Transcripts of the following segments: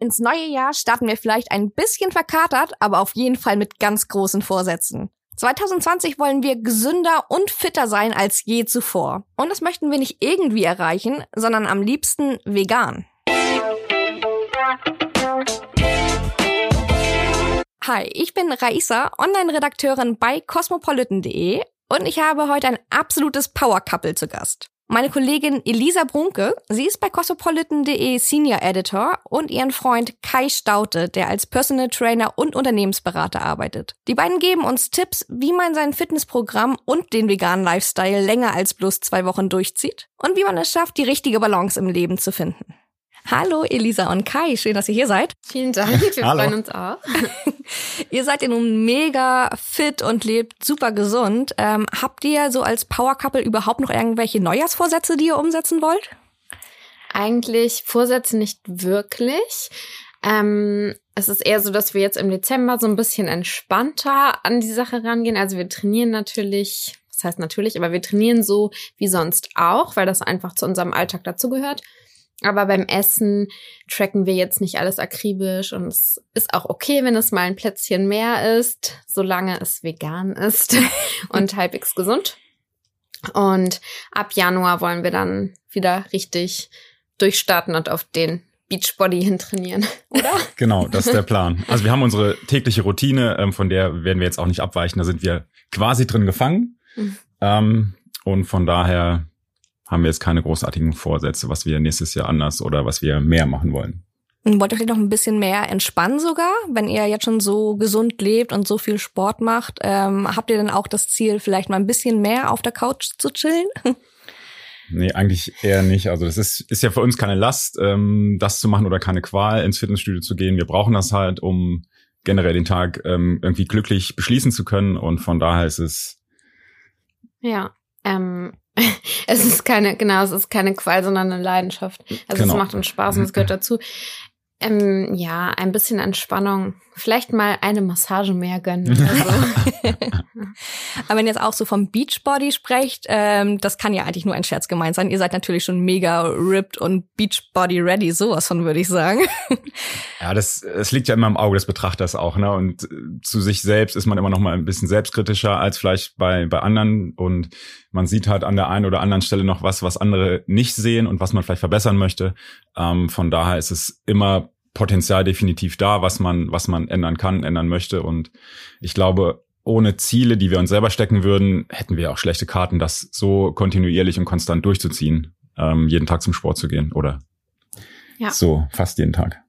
Ins neue Jahr starten wir vielleicht ein bisschen verkatert, aber auf jeden Fall mit ganz großen Vorsätzen. 2020 wollen wir gesünder und fitter sein als je zuvor. Und das möchten wir nicht irgendwie erreichen, sondern am liebsten vegan. Hi, ich bin Raisa, Online-Redakteurin bei cosmopolitan.de und ich habe heute ein absolutes Power-Couple zu Gast. Meine Kollegin Elisa Brunke, sie ist bei cosmopolitan.de Senior Editor und ihren Freund Kai Staute, der als Personal Trainer und Unternehmensberater arbeitet. Die beiden geben uns Tipps, wie man sein Fitnessprogramm und den veganen Lifestyle länger als bloß zwei Wochen durchzieht und wie man es schafft, die richtige Balance im Leben zu finden. Hallo Elisa und Kai, schön, dass ihr hier seid. Vielen Dank, wir freuen uns auch. ihr seid ja nun mega fit und lebt super gesund. Ähm, habt ihr so als Power Couple überhaupt noch irgendwelche Neujahrsvorsätze, die ihr umsetzen wollt? Eigentlich Vorsätze nicht wirklich. Ähm, es ist eher so, dass wir jetzt im Dezember so ein bisschen entspannter an die Sache rangehen. Also wir trainieren natürlich, das heißt natürlich, aber wir trainieren so wie sonst auch, weil das einfach zu unserem Alltag dazugehört. Aber beim Essen tracken wir jetzt nicht alles akribisch und es ist auch okay, wenn es mal ein Plätzchen mehr ist, solange es vegan ist und halbwegs gesund. Und ab Januar wollen wir dann wieder richtig durchstarten und auf den Beachbody hintrainieren, oder? Genau, das ist der Plan. Also wir haben unsere tägliche Routine, ähm, von der werden wir jetzt auch nicht abweichen. Da sind wir quasi drin gefangen. Mhm. Ähm, und von daher haben wir jetzt keine großartigen Vorsätze, was wir nächstes Jahr anders oder was wir mehr machen wollen. Wollt ihr noch ein bisschen mehr entspannen sogar, wenn ihr jetzt schon so gesund lebt und so viel Sport macht? Ähm, habt ihr denn auch das Ziel, vielleicht mal ein bisschen mehr auf der Couch zu chillen? Nee, eigentlich eher nicht. Also das ist, ist ja für uns keine Last, ähm, das zu machen oder keine Qual, ins Fitnessstudio zu gehen. Wir brauchen das halt, um generell den Tag ähm, irgendwie glücklich beschließen zu können. Und von daher ist es. Ja, ähm, es ist keine, genau, es ist keine Qual, sondern eine Leidenschaft. Also genau. es macht uns Spaß und es gehört dazu. Ähm, ja, ein bisschen Entspannung. Vielleicht mal eine Massage mehr gönnen. Oder so. Aber wenn ihr jetzt auch so vom Beachbody sprecht, ähm, das kann ja eigentlich nur ein Scherz gemeint sein. Ihr seid natürlich schon mega ripped und Beachbody ready, sowas von würde ich sagen. Ja, das, das liegt ja immer im Auge des Betrachters auch, ne? Und äh, zu sich selbst ist man immer noch mal ein bisschen selbstkritischer als vielleicht bei bei anderen und man sieht halt an der einen oder anderen Stelle noch was, was andere nicht sehen und was man vielleicht verbessern möchte. Ähm, von daher ist es immer Potenzial definitiv da, was man, was man ändern kann, ändern möchte. Und ich glaube, ohne Ziele, die wir uns selber stecken würden, hätten wir auch schlechte Karten, das so kontinuierlich und konstant durchzuziehen, ähm, jeden Tag zum Sport zu gehen oder ja. so fast jeden Tag.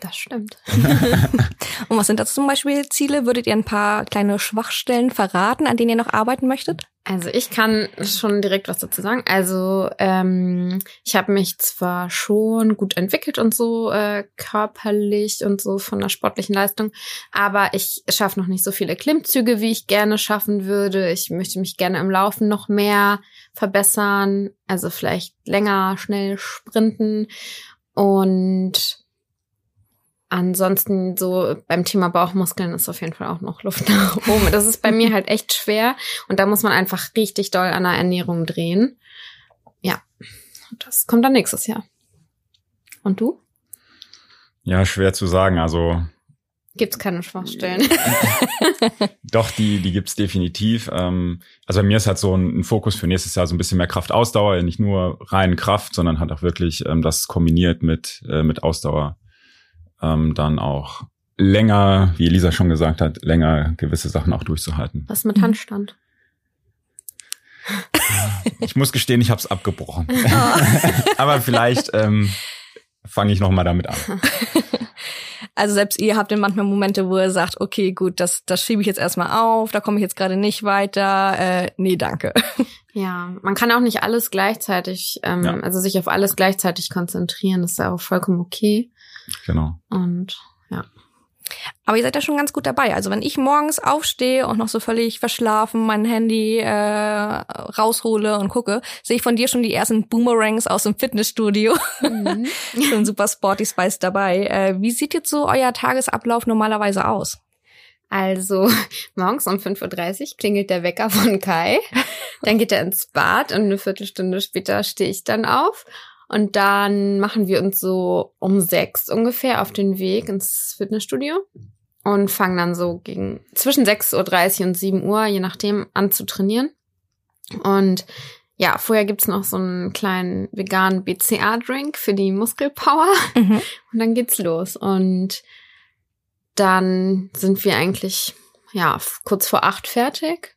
Das stimmt. und was sind das zum Beispiel Ziele? Würdet ihr ein paar kleine Schwachstellen verraten, an denen ihr noch arbeiten möchtet? Also ich kann schon direkt was dazu sagen. Also ähm, ich habe mich zwar schon gut entwickelt und so äh, körperlich und so von der sportlichen Leistung, aber ich schaffe noch nicht so viele Klimmzüge, wie ich gerne schaffen würde. Ich möchte mich gerne im Laufen noch mehr verbessern, also vielleicht länger, schnell sprinten und Ansonsten so beim Thema Bauchmuskeln ist auf jeden Fall auch noch Luft nach oben. Das ist bei mir halt echt schwer und da muss man einfach richtig doll an der Ernährung drehen. Ja, das kommt dann nächstes Jahr. Und du? Ja, schwer zu sagen. Also gibt's keine Schwachstellen. Doch, die, die gibt's definitiv. Ähm, also bei mir ist halt so ein, Fokus für nächstes Jahr so ein bisschen mehr Kraftausdauer, nicht nur rein Kraft, sondern halt auch wirklich ähm, das kombiniert mit, äh, mit Ausdauer ähm, dann auch länger, wie Elisa schon gesagt hat, länger gewisse Sachen auch durchzuhalten. Was mit Handstand? Ich muss gestehen, ich habe es abgebrochen. Oh. Aber vielleicht ähm, fange ich noch mal damit an. Also selbst ihr habt dann manchmal Momente, wo ihr sagt, okay, gut, das, das schiebe ich jetzt erstmal auf, da komme ich jetzt gerade nicht weiter. Äh, nee, danke. Ja, man kann auch nicht alles gleichzeitig, ähm, ja. also sich auf alles gleichzeitig konzentrieren, das ist ja auch vollkommen okay. Genau. Und ja. Aber ihr seid ja schon ganz gut dabei. Also wenn ich morgens aufstehe und noch so völlig verschlafen mein Handy äh, raushole und gucke, sehe ich von dir schon die ersten Boomerangs aus dem Fitnessstudio. Mhm. schon super Sporty Spice dabei. Äh, wie sieht jetzt so euer Tagesablauf normalerweise aus? Also morgens um 5.30 Uhr klingelt der Wecker von Kai. Dann geht er ins Bad und eine Viertelstunde später stehe ich dann auf. Und dann machen wir uns so um sechs ungefähr auf den Weg ins Fitnessstudio und fangen dann so gegen zwischen 6.30 Uhr und 7 Uhr, je nachdem, an zu trainieren. Und ja, vorher gibt's noch so einen kleinen veganen BCA-Drink für die Muskelpower. Mhm. Und dann geht's los. Und dann sind wir eigentlich, ja, kurz vor acht fertig.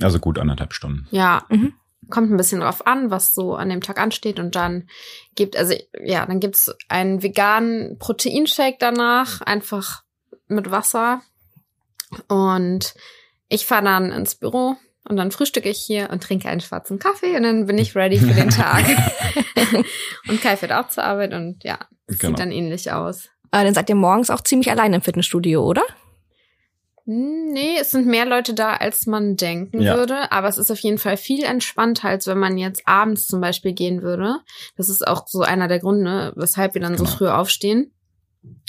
Also gut anderthalb Stunden. Ja, Mhm. Kommt ein bisschen drauf an, was so an dem Tag ansteht. Und dann gibt, also ja, dann gibt's einen veganen Proteinshake danach, einfach mit Wasser. Und ich fahre dann ins Büro und dann frühstücke ich hier und trinke einen schwarzen Kaffee und dann bin ich ready für den Tag. und Kai fährt auch zur Arbeit und ja, es Genau. sieht dann ähnlich aus. Äh, dann seid ihr morgens auch ziemlich allein im Fitnessstudio, oder? Hm, Nee, es sind mehr Leute da, als man denken Ja. würde. Aber es ist auf jeden Fall viel entspannter, als wenn man jetzt abends zum Beispiel gehen würde. Das ist auch so einer der Gründe, weshalb wir dann so Genau. früh aufstehen.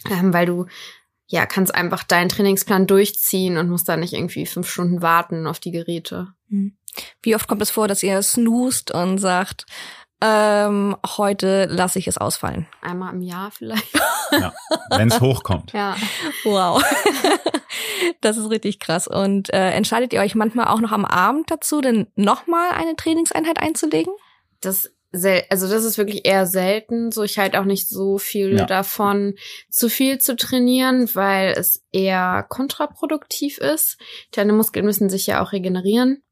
Ähm, weil du, ja, kannst einfach deinen Trainingsplan durchziehen und musst da nicht irgendwie fünf Stunden warten auf die Geräte. Wie oft kommt es vor, dass ihr snoost und sagt, ähm, heute lasse ich es ausfallen? Einmal im Jahr vielleicht. Ja. Wenn es hochkommt. Ja. Wow. das ist richtig krass. Und äh, entscheidet ihr euch manchmal auch noch am Abend dazu, denn nochmal eine Trainingseinheit einzulegen? das sel also das ist wirklich eher selten. So ich halte auch nicht so viel Ja. davon, zu viel zu trainieren, weil es eher kontraproduktiv ist. Deine Muskeln müssen sich ja auch regenerieren.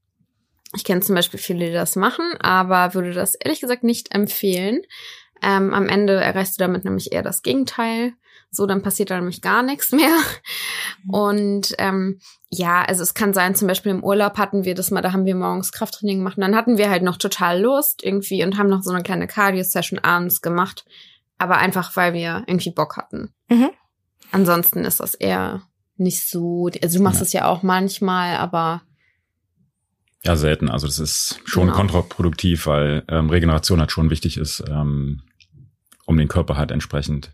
Ich kenne zum Beispiel viele, die das machen, aber würde das ehrlich gesagt nicht empfehlen. Ähm, am Ende erreichst du damit nämlich eher das Gegenteil. So, dann passiert da nämlich gar nichts mehr. Und ähm, ja, also es kann sein, zum Beispiel im Urlaub hatten wir das mal, da haben wir morgens Krafttraining gemacht und dann hatten wir halt noch total Lust irgendwie und haben noch so eine kleine Cardio-Session abends gemacht. Aber einfach, weil wir irgendwie Bock hatten. Mhm. Ansonsten ist das eher nicht so, also du machst Ja. es ja auch manchmal, aber Ja, selten. Also das ist schon Genau. kontraproduktiv, weil ähm, Regeneration halt schon wichtig ist, ähm, um den Körper halt entsprechend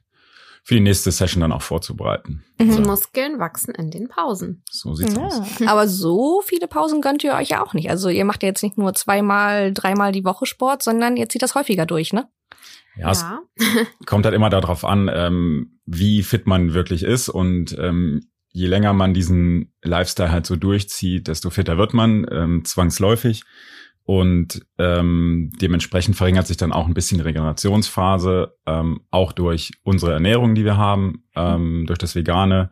für die nächste Session dann auch vorzubereiten. die So, Muskeln wachsen in den Pausen. so sieht's aus. Ja. Aber so viele Pausen gönnt ihr euch ja auch nicht. Also ihr macht ja jetzt nicht nur zweimal, dreimal die Woche Sport, sondern ihr zieht das häufiger durch, ne? Ja, es kommt halt immer darauf an, ähm, wie fit man wirklich ist und ähm, je länger man diesen Lifestyle halt so durchzieht, desto fitter wird man ähm, zwangsläufig und ähm, dementsprechend verringert sich dann auch ein bisschen die Regenerationsphase, ähm, auch durch unsere Ernährung, die wir haben, ähm, durch das Vegane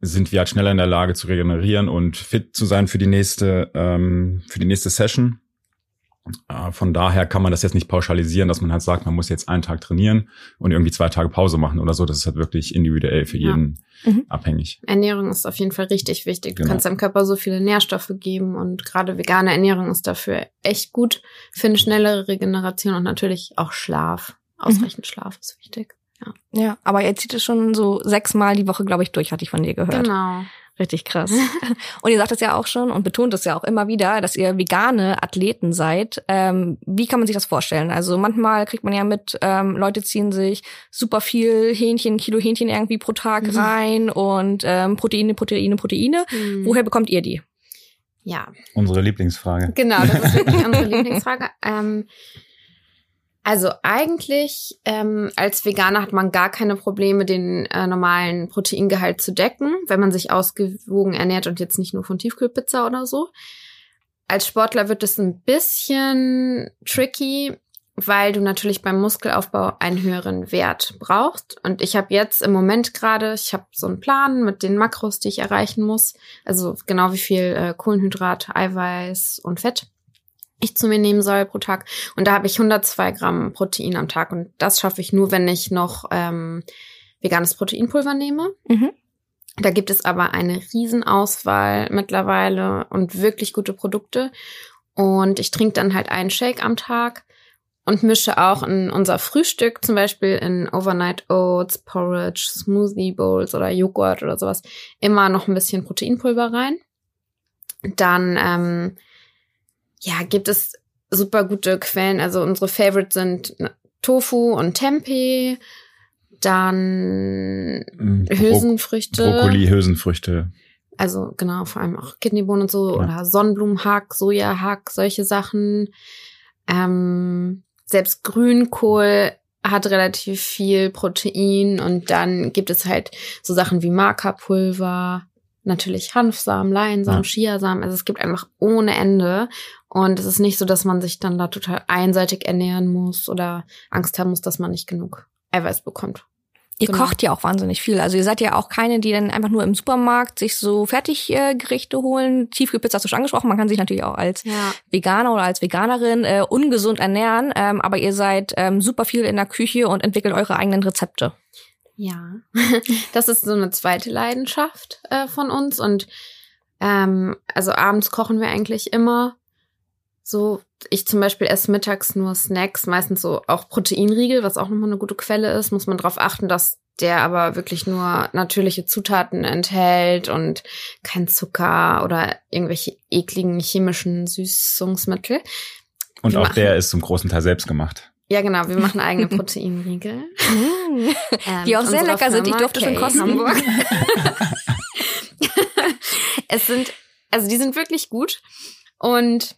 sind wir halt schneller in der Lage zu regenerieren und fit zu sein für die nächste ähm, für die nächste Session. Äh, Von daher kann man das jetzt nicht pauschalisieren, dass man halt sagt, man muss jetzt einen Tag trainieren und irgendwie zwei Tage Pause machen oder so. Das ist halt wirklich individuell für Ja. jeden Mhm. abhängig. Ernährung ist auf jeden Fall richtig wichtig. Du Genau. kannst deinem Körper so viele Nährstoffe geben und gerade vegane Ernährung ist dafür echt gut für eine schnellere Regeneration und natürlich auch Schlaf. Ausreichend Schlaf ist wichtig. Ja, aber ihr zieht es schon so sechsmal die Woche, glaube ich, durch, hatte ich von dir gehört. Genau. Richtig krass. Und ihr sagt es ja auch schon und betont es ja auch immer wieder, dass ihr vegane Athleten seid. Ähm, wie kann man sich das vorstellen? Also manchmal kriegt man ja mit, ähm, Leute ziehen sich super viel Hähnchen, Kilo Hähnchen irgendwie pro Tag Mhm. rein und ähm, Proteine, Proteine, Proteine. Hm. Woher bekommt ihr die? Ja, Unsere Lieblingsfrage. Genau, das ist wirklich unsere Lieblingsfrage. Ähm, also eigentlich ähm, als Veganer hat man gar keine Probleme, den äh, normalen Proteingehalt zu decken, wenn man sich ausgewogen ernährt und jetzt nicht nur von Tiefkühlpizza oder so. Als Sportler wird es ein bisschen tricky, weil du natürlich beim Muskelaufbau einen höheren Wert brauchst. Und ich habe jetzt im Moment gerade, ich habe so einen Plan mit den Makros, die ich erreichen muss. Also genau wie viel äh, Kohlenhydrat, Eiweiß und Fett ich zu mir nehmen soll pro Tag. Und da habe ich 102 Gramm Protein am Tag. Und das schaffe ich nur, wenn ich noch ähm, veganes Proteinpulver nehme. Mhm. Da gibt es aber eine Riesenauswahl mittlerweile und wirklich gute Produkte. Und ich trinke dann halt einen Shake am Tag und mische auch in unser Frühstück zum Beispiel in Overnight Oats, Porridge, Smoothie Bowls oder Joghurt oder sowas immer noch ein bisschen Proteinpulver rein. Dann ähm, ja, gibt es super gute Quellen. Also unsere Favorites sind Tofu und Tempeh. Dann Mm, Bro Hülsenfrüchte. Brokkoli, Hülsenfrüchte. Also genau, vor allem auch Kidneybohnen und so Ja. oder Sonnenblumenhack, Sojahack, solche Sachen. Ähm, selbst Grünkohl hat relativ viel Protein und dann gibt es halt so Sachen wie Maca-Pulver, natürlich Hanfsamen, Leinsamen, ja. Chiasamen. Also es gibt einfach ohne Ende. Und es ist nicht so, dass man sich dann da total einseitig ernähren muss oder Angst haben muss, dass man nicht genug Eiweiß bekommt. Ihr genau. kocht ja auch wahnsinnig viel. Also ihr seid ja auch keine, die dann einfach nur im Supermarkt sich so Fertiggerichte holen. Tiefgepizza hast du schon angesprochen. Man kann sich natürlich auch als ja. Veganer oder als Veganerin äh, ungesund ernähren. Ähm, aber ihr seid ähm, super viel in der Küche und entwickelt eure eigenen Rezepte. Ja, das ist so eine zweite Leidenschaft äh, von uns. Und ähm, also abends kochen wir eigentlich immer. So, ich zum Beispiel esse mittags nur Snacks, meistens so auch Proteinriegel, was auch nochmal eine gute Quelle ist. Muss man darauf achten, dass der aber wirklich nur natürliche Zutaten enthält und kein Zucker oder irgendwelche ekligen chemischen Süßungsmittel. Und wir auch der ist zum großen Teil selbst gemacht. Ja, genau. Wir machen eigene Proteinriegel. Mm. ähm, die auch sehr lecker sind. Ich durfte schon kosten. Hamburg. es sind, also die sind wirklich gut. Und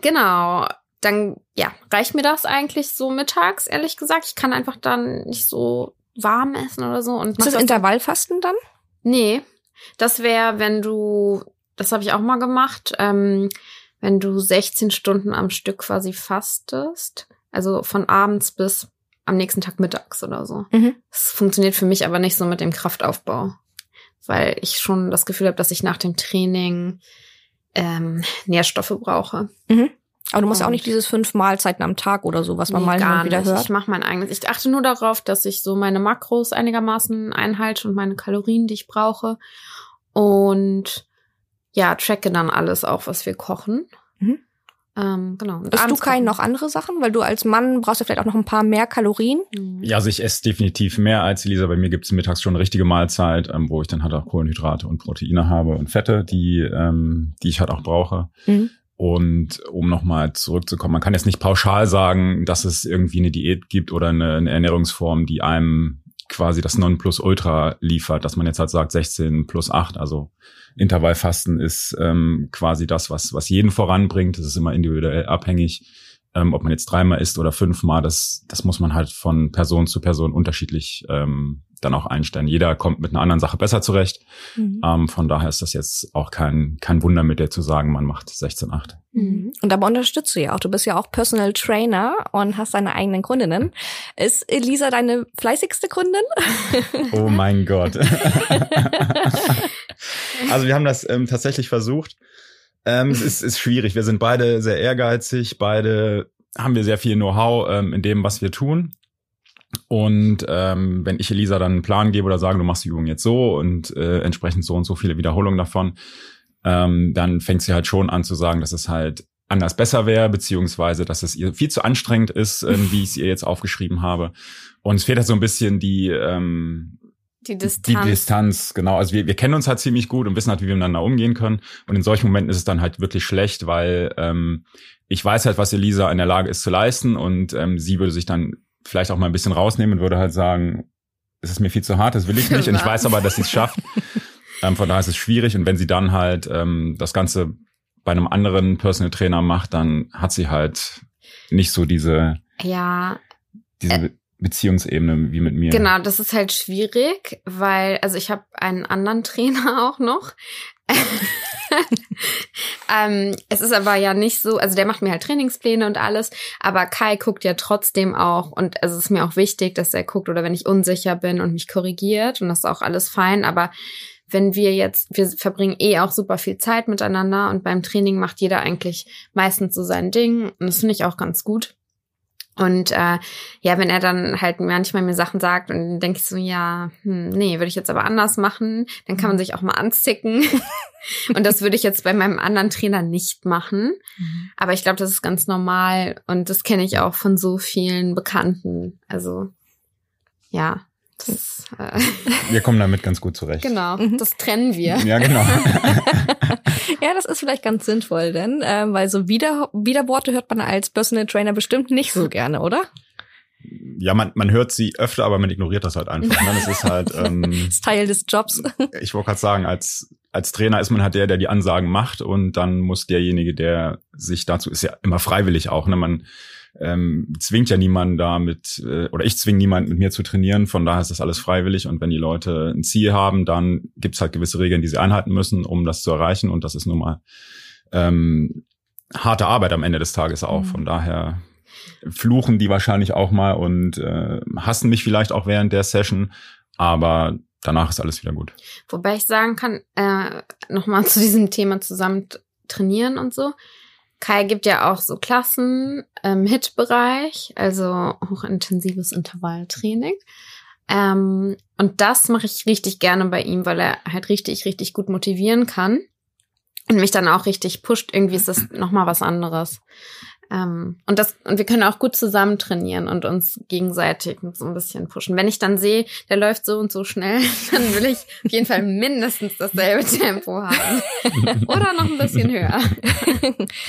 Genau. Dann, ja, reicht mir das eigentlich so mittags, ehrlich gesagt. Ich kann einfach dann nicht so warm essen oder so. Und ist das Intervallfasten dann? Nee. Das wäre, wenn du, das habe ich auch mal gemacht, ähm, wenn du 16 Stunden am Stück quasi fastest. Also von abends bis am nächsten Tag mittags oder so. Mhm. Das funktioniert für mich aber nicht so mit dem Kraftaufbau. Weil ich schon das Gefühl habe, dass ich nach dem Training ähm, Nährstoffe brauche. Mhm. Aber du musst und auch nicht dieses fünf Mahlzeiten am Tag oder so, was man nee, mal gar wieder nicht. hört. Ich mache mein eigenes. Ich achte nur darauf, dass ich so meine Makros einigermaßen einhalte und meine Kalorien, die ich brauche. Und ja, tracke dann alles auch, was wir kochen. Mhm. Ähm, genau. Und Isst du kein noch andere Sachen? Weil du als Mann brauchst ja vielleicht auch noch ein paar mehr Kalorien. Mhm. Ja, also ich esse definitiv mehr als Elisa. Bei mir gibt es mittags schon eine richtige Mahlzeit, ähm, wo ich dann halt auch Kohlenhydrate und Proteine habe und Fette, die, ähm, die ich halt auch brauche. Mhm. Und um nochmal zurückzukommen, man kann jetzt nicht pauschal sagen, dass es irgendwie eine Diät gibt oder eine, eine Ernährungsform, die einem quasi das Nonplusultra liefert, dass man jetzt halt sagt 16 plus 8, also Intervallfasten ist ähm, quasi das, was, was jeden voranbringt. Das ist immer individuell abhängig, ähm, ob man jetzt dreimal isst oder fünfmal. Das, das muss man halt von Person zu Person unterschiedlich ähm, dann auch einstellen. Jeder kommt mit einer anderen Sache besser zurecht. Mhm. Ähm, von daher ist das jetzt auch kein, kein Wunder mit dir zu sagen, man macht 16,8. Mhm. Und dabei unterstützt du ja auch. Du bist ja auch Personal Trainer und hast deine eigenen Kundinnen. Ist Elisa deine fleißigste Kundin? Oh mein Gott. also wir haben das ähm, tatsächlich versucht. Ähm, es ist, ist schwierig. Wir sind beide sehr ehrgeizig, beide haben wir sehr viel Know-how ähm, in dem, was wir tun. Und ähm, wenn ich Elisa dann einen Plan gebe oder sage, du machst die Übung jetzt so und äh, entsprechend so und so viele Wiederholungen davon, ähm, dann fängt sie halt schon an zu sagen, dass es halt anders besser wäre, beziehungsweise dass es ihr viel zu anstrengend ist, ähm, wie ich es ihr jetzt aufgeschrieben habe. Und es fehlt halt so ein bisschen die, ähm, die Distanz. Die Distanz, genau. Also wir, wir kennen uns halt ziemlich gut und wissen halt, wie wir miteinander umgehen können. Und in solchen Momenten ist es dann halt wirklich schlecht, weil ähm, ich weiß halt, was Elisa in der Lage ist zu leisten und ähm, sie würde sich dann vielleicht auch mal ein bisschen rausnehmen und würde halt sagen, es ist mir viel zu hart, das will ich nicht. Und ich weiß aber, dass sie es schafft. ähm, von daher ist es schwierig. Und wenn sie dann halt ähm, das Ganze bei einem anderen Personal Trainer macht, dann hat sie halt nicht so diese, ja, diese äh, Beziehungsebene wie mit mir. Genau, das ist halt schwierig, weil, also ich habe einen anderen Trainer auch noch. ähm, es ist aber ja nicht so, also der macht mir halt Trainingspläne und alles, aber Kai guckt ja trotzdem auch und es ist mir auch wichtig, dass er guckt oder wenn ich unsicher bin und mich korrigiert und das ist auch alles fein, aber wenn wir jetzt, wir verbringen eh auch super viel Zeit miteinander und beim Training macht jeder eigentlich meistens so sein Ding und das finde ich auch ganz gut. Und äh, ja, wenn er dann halt manchmal mir Sachen sagt und dann denke ich so, ja, hm, nee, würde ich jetzt aber anders machen, dann kann man mhm. sich auch mal anzicken. und das würde ich jetzt bei meinem anderen Trainer nicht machen. Mhm. Aber ich glaube, das ist ganz normal und das kenne ich auch von so vielen Bekannten. Also ja, das, äh wir kommen damit ganz gut zurecht. Genau, mhm. das trennen wir. Ja, genau. ja, das ist vielleicht ganz sinnvoll, denn ähm, weil so Wider Widerworte hört man als Personal Trainer bestimmt nicht so gerne, oder? Ja, man, man hört sie öfter, aber man ignoriert das halt einfach. Ne? Das ist halt ähm, das ist Teil des Jobs. Ich wollte gerade sagen, als als Trainer ist man halt der, der die Ansagen macht und dann muss derjenige, der sich dazu ist ja immer freiwillig auch. Ne? Man ähm, zwingt ja niemanden da mit, äh, oder ich zwinge niemanden mit mir zu trainieren, von daher ist das alles freiwillig und wenn die Leute ein Ziel haben, dann gibt's halt gewisse Regeln, die sie einhalten müssen, um das zu erreichen und das ist nun mal ähm, harte Arbeit am Ende des Tages auch, mhm. von daher fluchen die wahrscheinlich auch mal und äh, hassen mich vielleicht auch während der Session, aber danach ist alles wieder gut. Wobei ich sagen kann, äh, nochmal zu diesem Thema zusammen trainieren und so. Kai gibt ja auch so Klassen im HIT-Bereich, also hochintensives Intervalltraining. Ähm, und das mache ich richtig gerne bei ihm, weil er halt richtig, richtig gut motivieren kann und mich dann auch richtig pusht. Irgendwie ist das nochmal was anderes. Ähm, und das, und wir können auch gut zusammen trainieren und uns gegenseitig so ein bisschen pushen. Wenn ich dann sehe, der läuft so und so schnell, dann will ich auf jeden Fall mindestens dasselbe Tempo haben. Oder noch ein bisschen höher.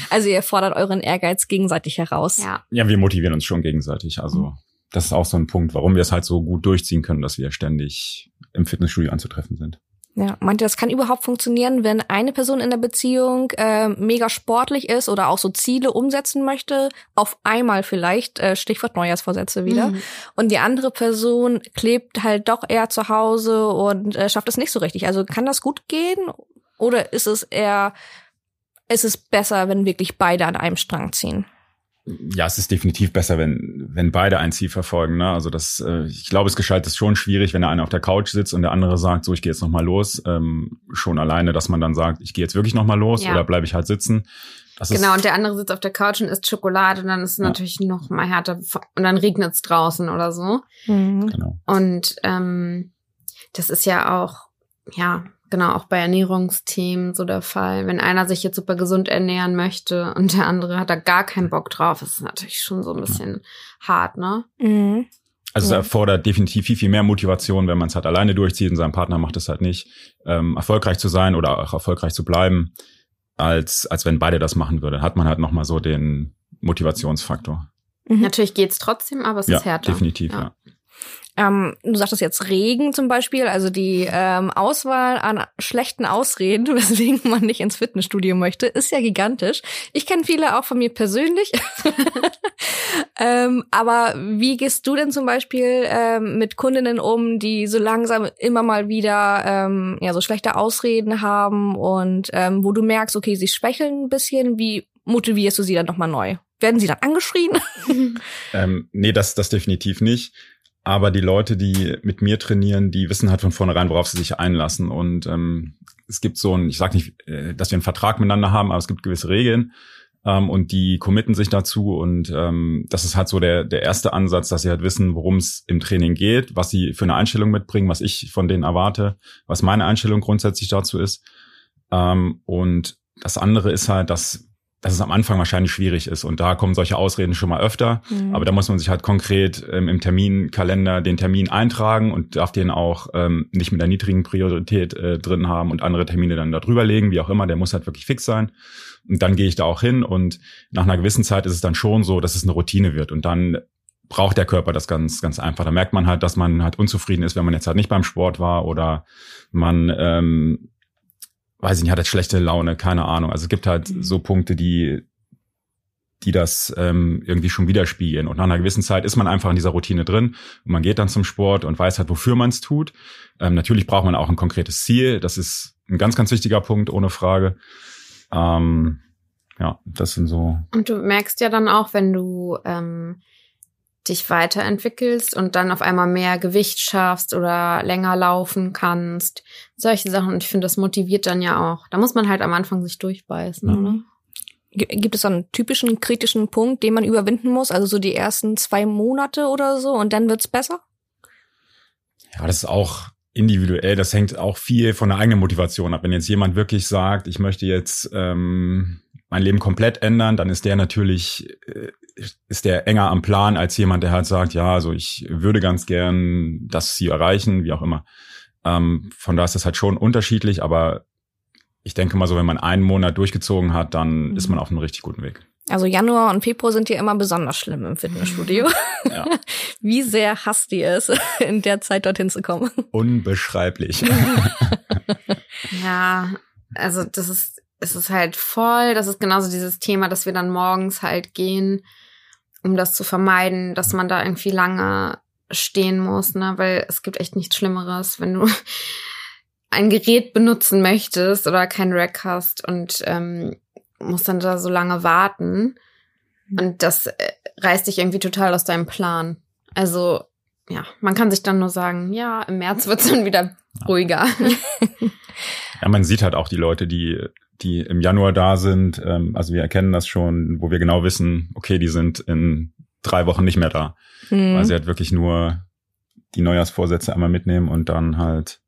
Also ihr fordert euren Ehrgeiz gegenseitig heraus. Ja. Ja, wir motivieren uns schon gegenseitig. Also das ist auch so ein Punkt, warum wir es halt so gut durchziehen können, dass wir ständig im Fitnessstudio anzutreffen sind. Ja, meinte, das kann überhaupt funktionieren, wenn eine Person in der Beziehung äh, mega sportlich ist oder auch so Ziele umsetzen möchte, auf einmal vielleicht, äh, Stichwort Neujahrsvorsätze wieder, mhm. und die andere Person klebt halt doch eher zu Hause und äh, schafft es nicht so richtig. Also kann das gut gehen oder ist es eher, ist es besser, wenn wirklich beide an einem Strang ziehen? Ja, es ist definitiv besser, wenn, wenn beide ein Ziel verfolgen. Ne? Also das, äh, ich glaube, es gescheit ist schon schwierig, wenn der eine auf der Couch sitzt und der andere sagt, so, ich gehe jetzt nochmal los. Ähm, schon alleine, dass man dann sagt, ich gehe jetzt wirklich nochmal los ja. oder bleibe ich halt sitzen. Das genau, und der andere sitzt auf der Couch und isst Schokolade und dann ist es ja. natürlich noch mal härter und dann regnet es draußen oder so. Mhm. Genau. Und ähm, das ist ja auch, ja, genau auch bei Ernährungsthemen so der Fall. Wenn einer sich jetzt super gesund ernähren möchte und der andere hat da gar keinen Bock drauf, ist natürlich schon so ein bisschen ja. hart, ne? Mhm. Also es erfordert definitiv viel, viel mehr Motivation, wenn man es halt alleine durchzieht und sein Partner macht es halt nicht, ähm, erfolgreich zu sein oder auch erfolgreich zu bleiben, als, als wenn beide das machen würden. Hat man halt nochmal so den Motivationsfaktor. Mhm. Natürlich geht's trotzdem, aber es ja, ist härter. Definitiv, ja. ja. Ähm, du sagtest jetzt Regen zum Beispiel, also die ähm, Auswahl an schlechten Ausreden, weswegen man nicht ins Fitnessstudio möchte, ist ja gigantisch. Ich kenne viele auch von mir persönlich. ähm, aber wie gehst du denn zum Beispiel ähm, mit Kundinnen um, die so langsam immer mal wieder ähm, ja so schlechte Ausreden haben und ähm, wo du merkst, okay, sie schwächeln ein bisschen, wie motivierst du sie dann nochmal neu? Werden sie dann angeschrien? ähm, nee, das, das definitiv nicht. Aber die Leute, die mit mir trainieren, die wissen halt von vornherein, worauf sie sich einlassen. Und ähm, es gibt so ein, ich sage nicht, äh, dass wir einen Vertrag miteinander haben, aber es gibt gewisse Regeln ähm, und die committen sich dazu. Und ähm, das ist halt so der, der erste Ansatz, dass sie halt wissen, worum es im Training geht, was sie für eine Einstellung mitbringen, was ich von denen erwarte, was meine Einstellung grundsätzlich dazu ist. Ähm, und das andere ist halt, dass dass es am Anfang wahrscheinlich schwierig ist. Und da kommen solche Ausreden schon mal öfter. Mhm. Aber da muss man sich halt konkret ähm, im Terminkalender den Termin eintragen und darf den auch ähm, nicht mit der niedrigen Priorität äh, drin haben und andere Termine dann da drüber legen, wie auch immer. Der muss halt wirklich fix sein. Und dann gehe ich da auch hin und nach einer gewissen Zeit ist es dann schon so, dass es eine Routine wird. Und dann braucht der Körper das ganz, ganz einfach. Da merkt man halt, dass man halt unzufrieden ist, wenn man jetzt halt nicht beim Sport war oder man ähm, weiß ich nicht, hat jetzt schlechte Laune, keine Ahnung. Also es gibt halt mhm. so Punkte, die die das ähm, irgendwie schon widerspiegeln. Und nach einer gewissen Zeit ist man einfach in dieser Routine drin und man geht dann zum Sport und weiß halt, wofür man es tut. Ähm, natürlich braucht man auch ein konkretes Ziel. Das ist ein ganz, ganz wichtiger Punkt, ohne Frage. Ähm, ja, das sind so. Und du merkst ja dann auch, wenn du ähm, dich weiterentwickelst und dann auf einmal mehr Gewicht schaffst oder länger laufen kannst. Solche Sachen. Und ich finde, das motiviert dann ja auch. Da muss man halt am Anfang sich durchbeißen, mhm. oder? Gibt es so einen typischen kritischen Punkt, den man überwinden muss? Also so die ersten zwei Monate oder so und dann wird's besser? Ja, das ist auch individuell. Das hängt auch viel von der eigenen Motivation ab. Wenn jetzt jemand wirklich sagt, ich möchte jetzt ähm, mein Leben komplett ändern, dann ist der natürlich äh, ist der enger am Plan als jemand, der halt sagt, ja, also ich würde ganz gern das Ziel erreichen, wie auch immer. Ähm, von da ist das halt schon unterschiedlich, aber ich denke mal so, wenn man einen Monat durchgezogen hat, dann mhm. ist man auf einem richtig guten Weg. Also Januar und Februar sind ja immer besonders schlimm im Fitnessstudio. Ja. Wie sehr hasst ihr es, in der Zeit dorthin zu kommen? Unbeschreiblich. ja, also das ist, es ist halt voll. Das ist genauso dieses Thema, dass wir dann morgens halt gehen um das zu vermeiden, dass man da irgendwie lange stehen muss, ne? Weil es gibt echt nichts Schlimmeres, wenn du ein Gerät benutzen möchtest oder kein Rack hast und ähm, musst dann da so lange warten. Und das äh, reißt dich irgendwie total aus deinem Plan. Also, ja, man kann sich dann nur sagen, ja, im März wird's dann wieder ruhiger. Ja, man sieht halt auch die Leute, die, die im Januar da sind. Ähm, also wir erkennen das schon, wo wir genau wissen, okay, die sind in drei Wochen nicht mehr da. Mhm. Weil sie halt wirklich nur die Neujahrsvorsätze einmal mitnehmen und dann halt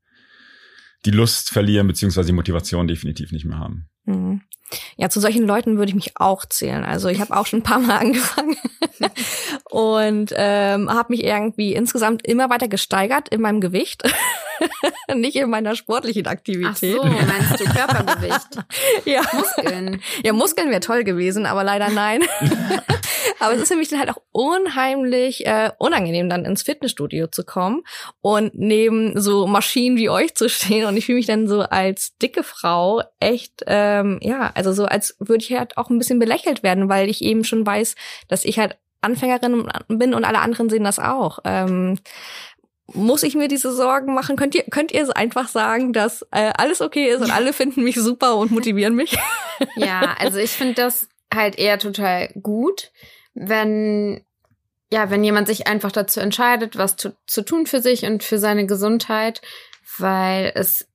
die Lust verlieren, beziehungsweise die Motivation definitiv nicht mehr haben. Mhm. Ja, zu solchen Leuten würde ich mich auch zählen. Also ich habe auch schon ein paar Mal angefangen und ähm, habe mich irgendwie insgesamt immer weiter gesteigert in meinem Gewicht, nicht in meiner sportlichen Ach Aktivität. so, meinst du Körpergewicht? Ja. Muskeln. Ja, Muskeln wäre toll gewesen, aber leider nein. aber es ist für mich dann halt auch unheimlich äh, unangenehm, dann ins Fitnessstudio zu kommen und neben so Maschinen wie euch zu stehen. Und ich fühle mich dann so als dicke Frau echt, ähm, ja, also so als würde ich halt auch ein bisschen belächelt werden, weil ich eben schon weiß, dass ich halt Anfängerin bin und alle anderen sehen das auch. Ähm, muss ich mir diese Sorgen machen? Könnt ihr, könnt ihr einfach sagen, dass äh, alles okay ist und alle finden mich super und motivieren mich? Ja, also ich finde das halt eher total gut, wenn ja, wenn jemand sich einfach dazu entscheidet, was zu, zu tun für sich und für seine Gesundheit, weil es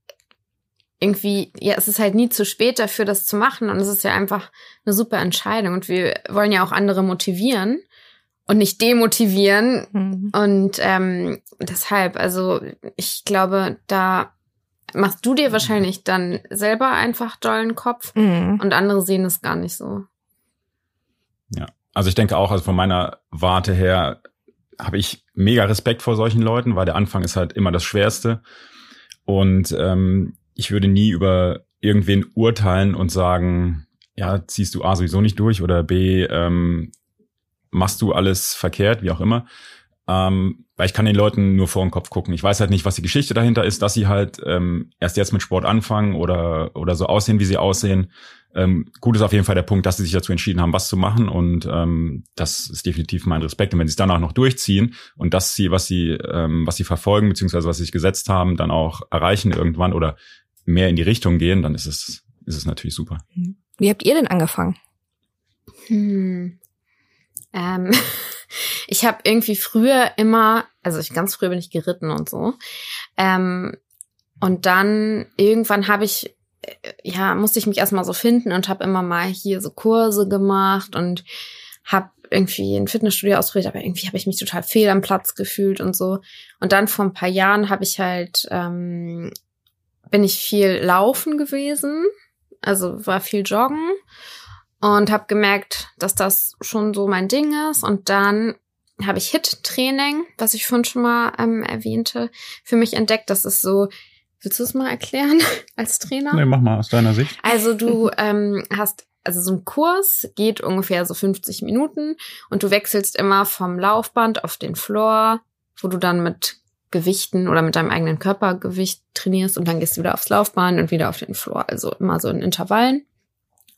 irgendwie, ja, es ist halt nie zu spät dafür, das zu machen und es ist ja einfach eine super Entscheidung und wir wollen ja auch andere motivieren und nicht demotivieren Mhm. und ähm, deshalb, also ich glaube, da machst du dir wahrscheinlich dann selber einfach dollen Kopf Mhm. und andere sehen es gar nicht so. Also ich denke auch, also von meiner Warte her habe ich mega Respekt vor solchen Leuten, weil der Anfang ist halt immer das Schwerste. Und ähm, ich würde nie über irgendwen urteilen und sagen, ja, ziehst du A sowieso nicht durch oder B, ähm, machst du alles verkehrt, wie auch immer. Ähm, weil ich kann den Leuten nur vor den Kopf gucken. Ich weiß halt nicht, was die Geschichte dahinter ist, dass sie halt ähm, erst jetzt mit Sport anfangen oder, oder so aussehen, wie sie aussehen. Ähm, gut ist auf jeden Fall der Punkt, dass sie sich dazu entschieden haben, was zu machen und ähm, das ist definitiv mein Respekt. Und wenn sie es dann auch noch durchziehen und das sie, was sie, ähm, was sie verfolgen beziehungsweise was sie sich gesetzt haben, dann auch erreichen irgendwann oder mehr in die Richtung gehen, dann ist es ist es natürlich super. Wie habt ihr denn angefangen? Hm. Ähm, ich habe irgendwie früher immer, also ich ganz früher bin ich geritten und so. Ähm, und dann irgendwann habe ich, äh, ja, musste ich mich erstmal so finden und habe immer mal hier so Kurse gemacht und habe irgendwie ein Fitnessstudio ausprobiert, aber irgendwie habe ich mich total fehl am Platz gefühlt und so. Und dann vor ein paar Jahren habe ich halt, ähm, bin ich viel laufen gewesen, also war viel joggen und habe gemerkt, dass das schon so mein Ding ist. Und dann habe ich HIT-Training, was ich vorhin schon mal ähm, erwähnte, für mich entdeckt. Das ist so, willst du es mal erklären als Trainer? mach mal aus deiner Sicht. Also du ähm, hast, also so ein Kurs geht ungefähr so 50 Minuten und du wechselst immer vom Laufband auf den Floor, wo du dann mit Gewichten oder mit deinem eigenen Körpergewicht trainierst und dann gehst du wieder aufs Laufband und wieder auf den Floor. Also immer so in Intervallen.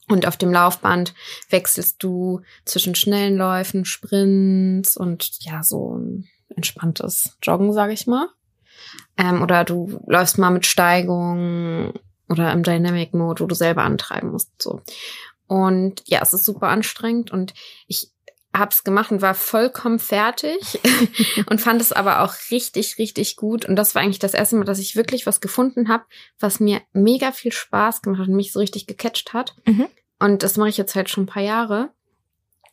Und auf dem Laufband wechselst du zwischen schnellen Läufen, Sprints und ja, so ein entspanntes Joggen, sage ich mal. Ähm, oder du läufst mal mit Steigung oder im Dynamic Mode, wo du selber antreiben musst. So. Und ja, es ist super anstrengend und ich hab's gemacht und war vollkommen fertig und fand es aber auch richtig, richtig gut. Und das war eigentlich das erste Mal, dass ich wirklich was gefunden habe, was mir mega viel Spaß gemacht hat und mich so richtig gecatcht hat. Mhm. Und das mache ich jetzt halt schon ein paar Jahre.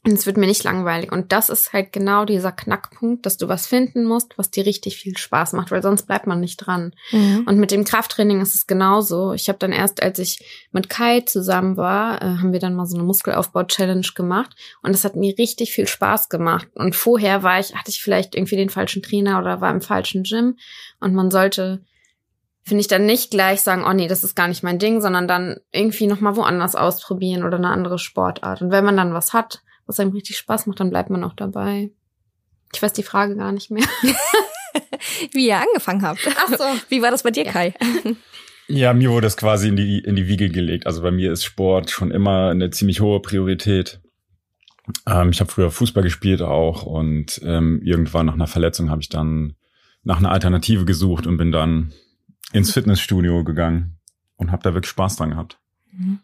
Und es wird mir nicht langweilig. Und das ist halt genau dieser Knackpunkt, dass du was finden musst, was dir richtig viel Spaß macht, weil sonst bleibt man nicht dran. Mhm. Und mit dem Krafttraining ist es genauso. Ich habe dann erst, als ich mit Kai zusammen war, äh, haben wir dann mal so eine Muskelaufbau-Challenge gemacht. Und das hat mir richtig viel Spaß gemacht. Und vorher war ich, hatte ich vielleicht irgendwie den falschen Trainer oder war im falschen Gym. Und man sollte, finde ich, dann nicht gleich sagen, oh nee, das ist gar nicht mein Ding, sondern dann irgendwie nochmal woanders ausprobieren oder eine andere Sportart. Und wenn man dann was hat, was einem richtig Spaß macht, dann bleibt man auch dabei. Ich weiß die Frage gar nicht mehr. Wie ihr angefangen habt. Ach so. Wie war das bei dir, Ja. Kai? Ja, mir wurde es quasi in die, in die Wiege gelegt. Also bei mir ist Sport schon immer eine ziemlich hohe Priorität. Ähm, ich habe früher Fußball gespielt auch und ähm, irgendwann nach einer Verletzung habe ich dann nach einer Alternative gesucht und bin dann ins Fitnessstudio gegangen und habe da wirklich Spaß dran gehabt. Mhm.